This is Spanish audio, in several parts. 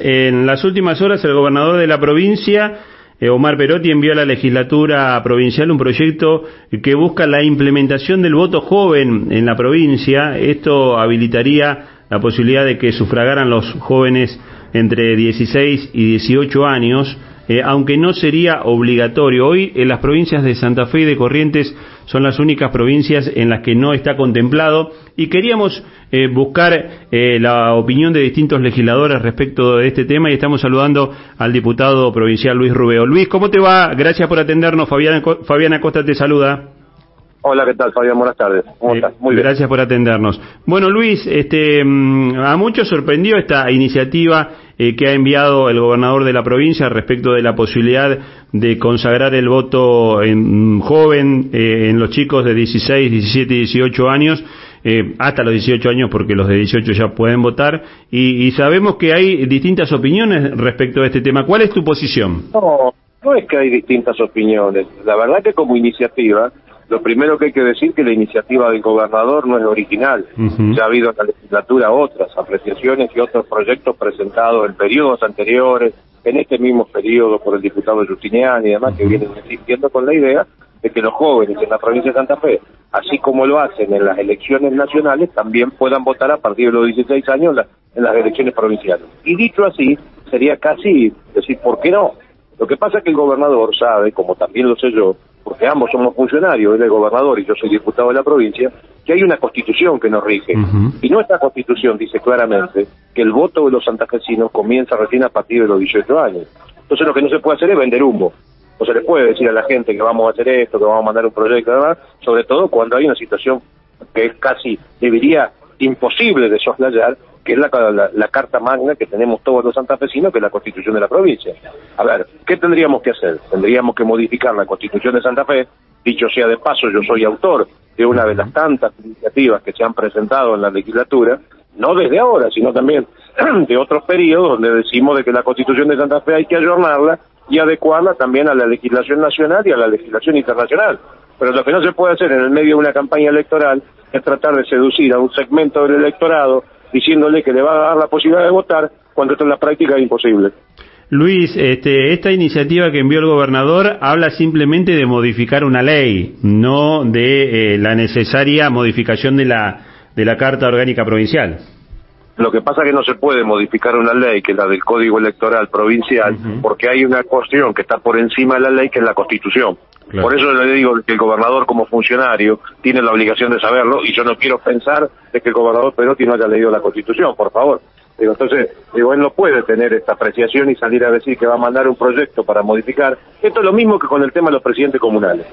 En las últimas horas el gobernador de la provincia, eh, Omar Perotti, envió a la legislatura provincial un proyecto que busca la implementación del voto joven en la provincia. Esto habilitaría la posibilidad de que sufragaran los jóvenes entre 16 y 18 años eh, aunque no sería obligatorio. Hoy en las provincias de Santa Fe y de Corrientes son las únicas provincias en las que no está contemplado y queríamos eh, buscar eh, la opinión de distintos legisladores respecto de este tema y estamos saludando al diputado provincial Luis Rubeo. Luis, ¿cómo te va? Gracias por atendernos. Fabiana, Fabiana Costa te saluda. Hola, ¿qué tal, Fabián? Buenas tardes. ¿Cómo estás? Muy bien. Gracias por atendernos. Bueno, Luis, este, mm, a muchos sorprendió esta iniciativa eh, que ha enviado el gobernador de la provincia respecto de la posibilidad de consagrar el voto en, mm, joven eh, en los chicos de 16, 17 y 18 años, eh, hasta los 18 años porque los de 18 ya pueden votar, y, y, sabemos que hay distintas opiniones respecto a este tema. ¿Cuál es tu posición? No, no es que hay distintas opiniones. La verdad que como iniciativa lo primero que hay que decir que la iniciativa del gobernador no es original. Ya ha habido en la legislatura otras apreciaciones y otros proyectos presentados en periodos anteriores, en este mismo periodo por el diputado Justiniani y demás, que vienen insistiendo con la idea de que los jóvenes en la provincia de Santa Fe, así como lo hacen en las elecciones nacionales, también puedan votar a partir de los 16 años en las elecciones provinciales. Y dicho así, sería casi decir, ¿por qué no? Lo que pasa es que el gobernador sabe, como también lo sé yo, porque ambos somos funcionarios, él es gobernador y yo soy diputado de la provincia, que hay una constitución que nos rige. Y nuestra constitución dice claramente que el voto de los santafesinos comienza recién a partir de los 18 años. Entonces lo que no se puede hacer es vender humo. No se le puede decir a la gente que vamos a hacer esto, que vamos a mandar un proyecto, demás, sobre todo cuando hay una situación que es casi, debería imposible de soslayar, que es la, la, carta magna que tenemos todos los santafesinos, que es la constitución de la provincia. A ver, ¿qué tendríamos que hacer? Tendríamos que modificar la constitución de Santa Fe. Dicho sea de paso, yo soy autor de una de las tantas iniciativas que se han presentado en la legislatura, no desde ahora, sino también de otros periodos, donde decimos de que la constitución de Santa Fe hay que ayornarla y adecuarla también a la legislación nacional y a la legislación internacional. Pero lo que no se puede hacer en el medio de una campaña electoral es tratar de seducir a un segmento del electorado diciéndole que le va a dar la posibilidad de votar cuando esto en la práctica es imposible. Luis, este, esta iniciativa que envió el gobernador habla simplemente de modificar una ley, no de eh, la necesaria modificación de la, de la Carta Orgánica Provincial. Lo que pasa es que no se puede modificar una ley, que es la del Código Electoral Provincial, porque hay una cuestión que está por encima de la ley, que es la Constitución. Por eso le digo que el gobernador como funcionario tiene la obligación de saberlo y yo no quiero pensar de que el gobernador Perotti no haya leído la Constitución, por favor. Digo, entonces, digo, él no puede tener esta apreciación y salir a decir que va a mandar un proyecto para modificar. Esto es lo mismo que con el tema de los presidentes comunales.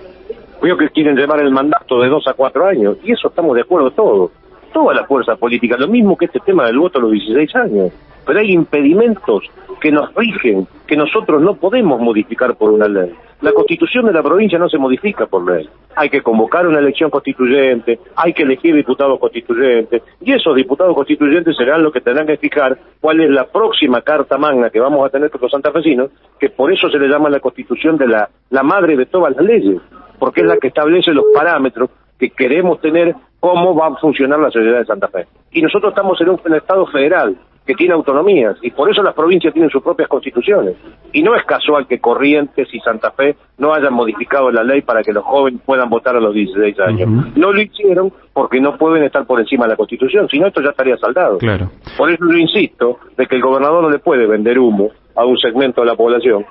Veo que quieren llevar el mandato de dos a cuatro años y eso estamos de acuerdo todos toda la fuerza política, lo mismo que este tema del voto a los 16 años. Pero hay impedimentos que nos rigen, que nosotros no podemos modificar por una ley. La constitución de la provincia no se modifica por ley. Hay que convocar una elección constituyente, hay que elegir diputados constituyentes, y esos diputados constituyentes serán los que tendrán que fijar cuál es la próxima carta magna que vamos a tener con los santafesinos, que por eso se le llama la constitución de la, la madre de todas las leyes, porque es la que establece los parámetros que queremos tener cómo va a funcionar la sociedad de Santa Fe. Y nosotros estamos en un, Estado federal que tiene autonomías y por eso las provincias tienen sus propias constituciones. Y no es casual que Corrientes y Santa Fe no hayan modificado la ley para que los jóvenes puedan votar a los 16 años. No lo hicieron porque no pueden estar por encima de la constitución, si no esto ya estaría saldado. Claro. Por eso yo insisto de que el gobernador no le puede vender humo a un segmento de la población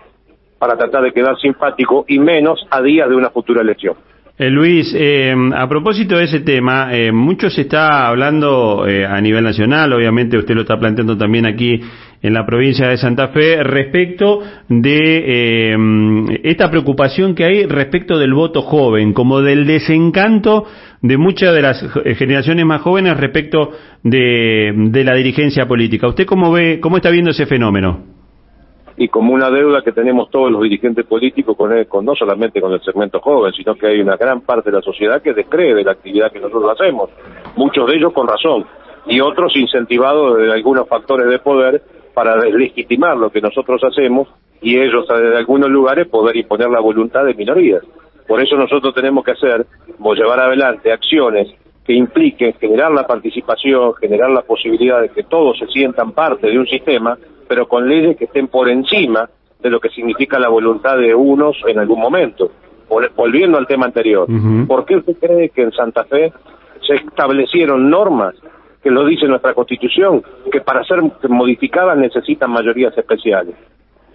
para tratar de quedar simpático y menos a días de una futura elección. Eh, Luis, eh, a propósito de ese tema, eh, mucho se está hablando eh, a nivel nacional, obviamente usted lo está planteando también aquí en la provincia de Santa Fe, respecto de esta preocupación que hay respecto del voto joven, como del desencanto de muchas de las generaciones más jóvenes respecto de, de la dirigencia política. ¿Usted cómo ve, cómo está viendo ese fenómeno? Y como una deuda que tenemos todos los dirigentes políticos con, con no solamente con el segmento joven, sino que hay una gran parte de la sociedad que descree de la actividad que nosotros hacemos, muchos de ellos con razón, y otros incentivados de algunos factores de poder para deslegitimar lo que nosotros hacemos y ellos desde algunos lugares poder imponer la voluntad de minorías. Por eso nosotros tenemos que hacer, llevar adelante acciones que impliquen generar la participación, generar la posibilidad de que todos se sientan parte de un sistema pero con leyes que estén por encima de lo que significa la voluntad de unos en algún momento. Volviendo al tema anterior, ¿por qué usted cree que en Santa Fe se establecieron normas que lo dice nuestra Constitución, que para ser modificadas necesitan mayorías especiales?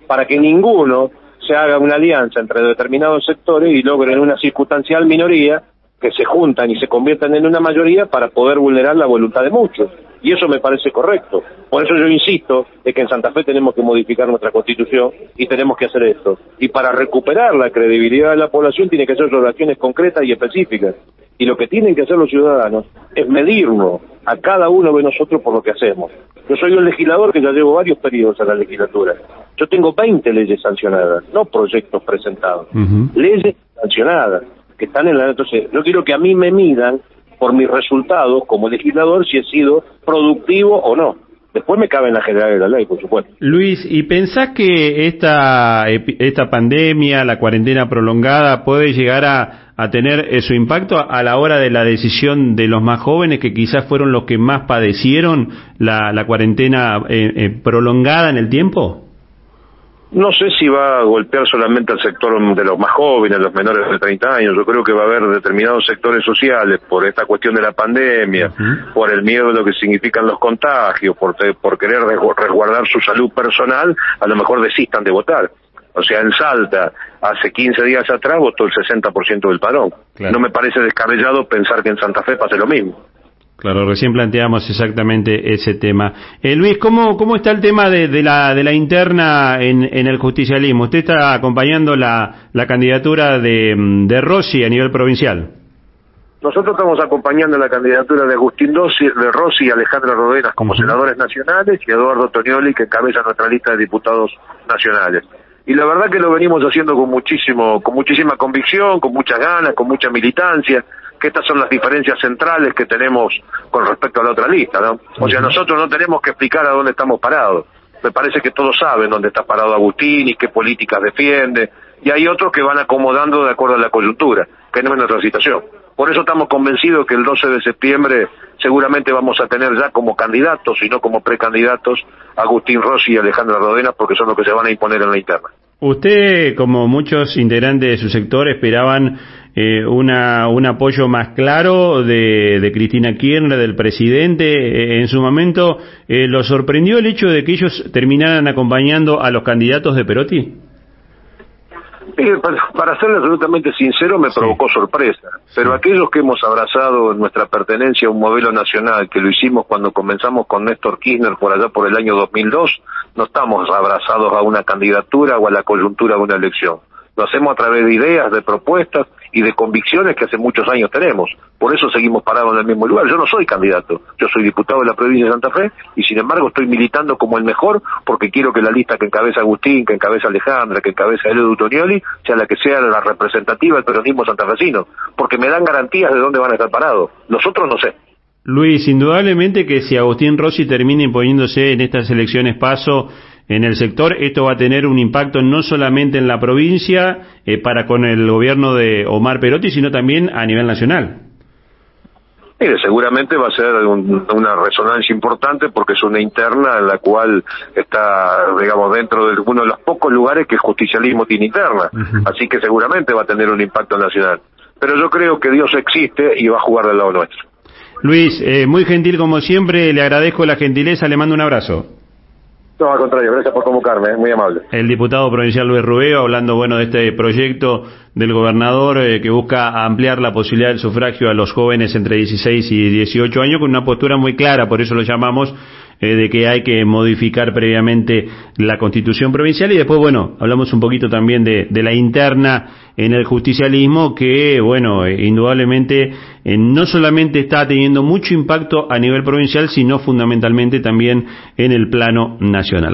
Para que ninguno se haga una alianza entre determinados sectores y logren una circunstancial minoría que se juntan y se conviertan en una mayoría para poder vulnerar la voluntad de muchos. Y eso me parece correcto. Por eso yo insisto de que en Santa Fe tenemos que modificar nuestra constitución y tenemos que hacer esto. Y para recuperar la credibilidad de la población tiene que ser relaciones concretas y específicas. Y lo que tienen que hacer los ciudadanos es medirnos a cada uno de nosotros por lo que hacemos. Yo soy un legislador que ya llevo varios periodos a la legislatura. Yo tengo 20 leyes sancionadas, no proyectos presentados. Leyes sancionadas que están en la... Entonces, yo quiero que a mí me midan por mis resultados como legislador si he sido productivo o no. Después me cabe en la general de la ley, por supuesto. Luis, ¿y pensás que esta, esta pandemia, la cuarentena prolongada, puede llegar a, a tener eh, su impacto a la hora de la decisión de los más jóvenes, que quizás fueron los que más padecieron la, la cuarentena eh, eh, prolongada en el tiempo? No sé si va a golpear solamente al sector de los más jóvenes, los menores de 30 años. Yo creo que va a haber determinados sectores sociales por esta cuestión de la pandemia, por el miedo de lo que significan los contagios, por, por querer resguardar su salud personal, a lo mejor desistan de votar. O sea, en Salta, hace 15 días atrás votó el 60% del parón. No me parece descabellado pensar que en Santa Fe pase lo mismo. Claro, recién planteamos exactamente ese tema. Eh, Luis, ¿cómo, ¿cómo está el tema de, de, la, de la interna en, en, el justicialismo? Usted está acompañando la, la candidatura de, de Rossi a nivel provincial. Nosotros estamos acompañando la candidatura de Agustín Rossi, de Rossi y Alejandra Rodenas como senadores nacionales y Eduardo Tonioli que encabeza nuestra lista de diputados nacionales. Y la verdad que lo venimos haciendo con muchísimo, con muchísima convicción, con muchas ganas, con mucha militancia que estas son las diferencias centrales que tenemos con respecto a la otra lista, ¿no? O sea, nosotros no tenemos que explicar a dónde estamos parados. Me parece que todos saben dónde está parado Agustín y qué políticas defiende, y hay otros que van acomodando de acuerdo a la coyuntura, que no es nuestra situación. Por eso estamos convencidos que el 12 de septiembre seguramente vamos a tener ya como candidatos y no como precandidatos Agustín Rossi y Alejandra Rodena porque son los que se van a imponer en la interna. Usted, como muchos integrantes de su sector, esperaban eh, una, un apoyo más claro de, de Cristina Kirchner, del presidente. Eh, en su momento, eh, ¿lo sorprendió el hecho de que ellos terminaran acompañando a los candidatos de Perotti? para serle absolutamente sincero, me provocó sorpresa. Pero aquellos que hemos abrazado nuestra pertenencia a un modelo nacional, que lo hicimos cuando comenzamos con Néstor Kirchner por allá por el año 2002, no estamos abrazados a una candidatura o a la coyuntura de una elección. Lo hacemos a través de ideas, de propuestas y de convicciones que hace muchos años tenemos. Por eso seguimos parados en el mismo lugar. Yo no soy candidato, yo soy diputado de la provincia de Santa Fe y sin embargo estoy militando como el mejor porque quiero que la lista que encabeza Agustín, que encabeza Alejandra, que encabeza Edu Tonioli sea la que sea la representativa del peronismo santafesino, porque me dan garantías de dónde van a estar parados. Nosotros no sé. Luis, indudablemente que si Agustín Rossi termina imponiéndose en estas elecciones paso en el sector, esto va a tener un impacto no solamente en la provincia eh, para con el gobierno de Omar Perotti, sino también a nivel nacional. Mire, seguramente va a ser una resonancia importante porque es una interna en la cual está, digamos, dentro de uno de los pocos lugares que el justicialismo tiene interna. Así que seguramente va a tener un impacto nacional. Pero yo creo que Dios existe y va a jugar del lado nuestro. Luis, eh, muy gentil como siempre, le agradezco la gentileza, le mando un abrazo. No, al contrario, gracias por convocarme, muy amable. El diputado provincial Luis Rubeo, hablando bueno de este proyecto del gobernador eh, que busca ampliar la posibilidad del sufragio a los jóvenes entre 16 y 18 años con una postura muy clara, por eso lo llamamos eh, de que hay que modificar previamente la constitución provincial y después, bueno, hablamos un poquito también de, de la interna en el justicialismo que, bueno, eh, indudablemente eh, no solamente está teniendo mucho impacto a nivel provincial, sino fundamentalmente también en el plano nacional.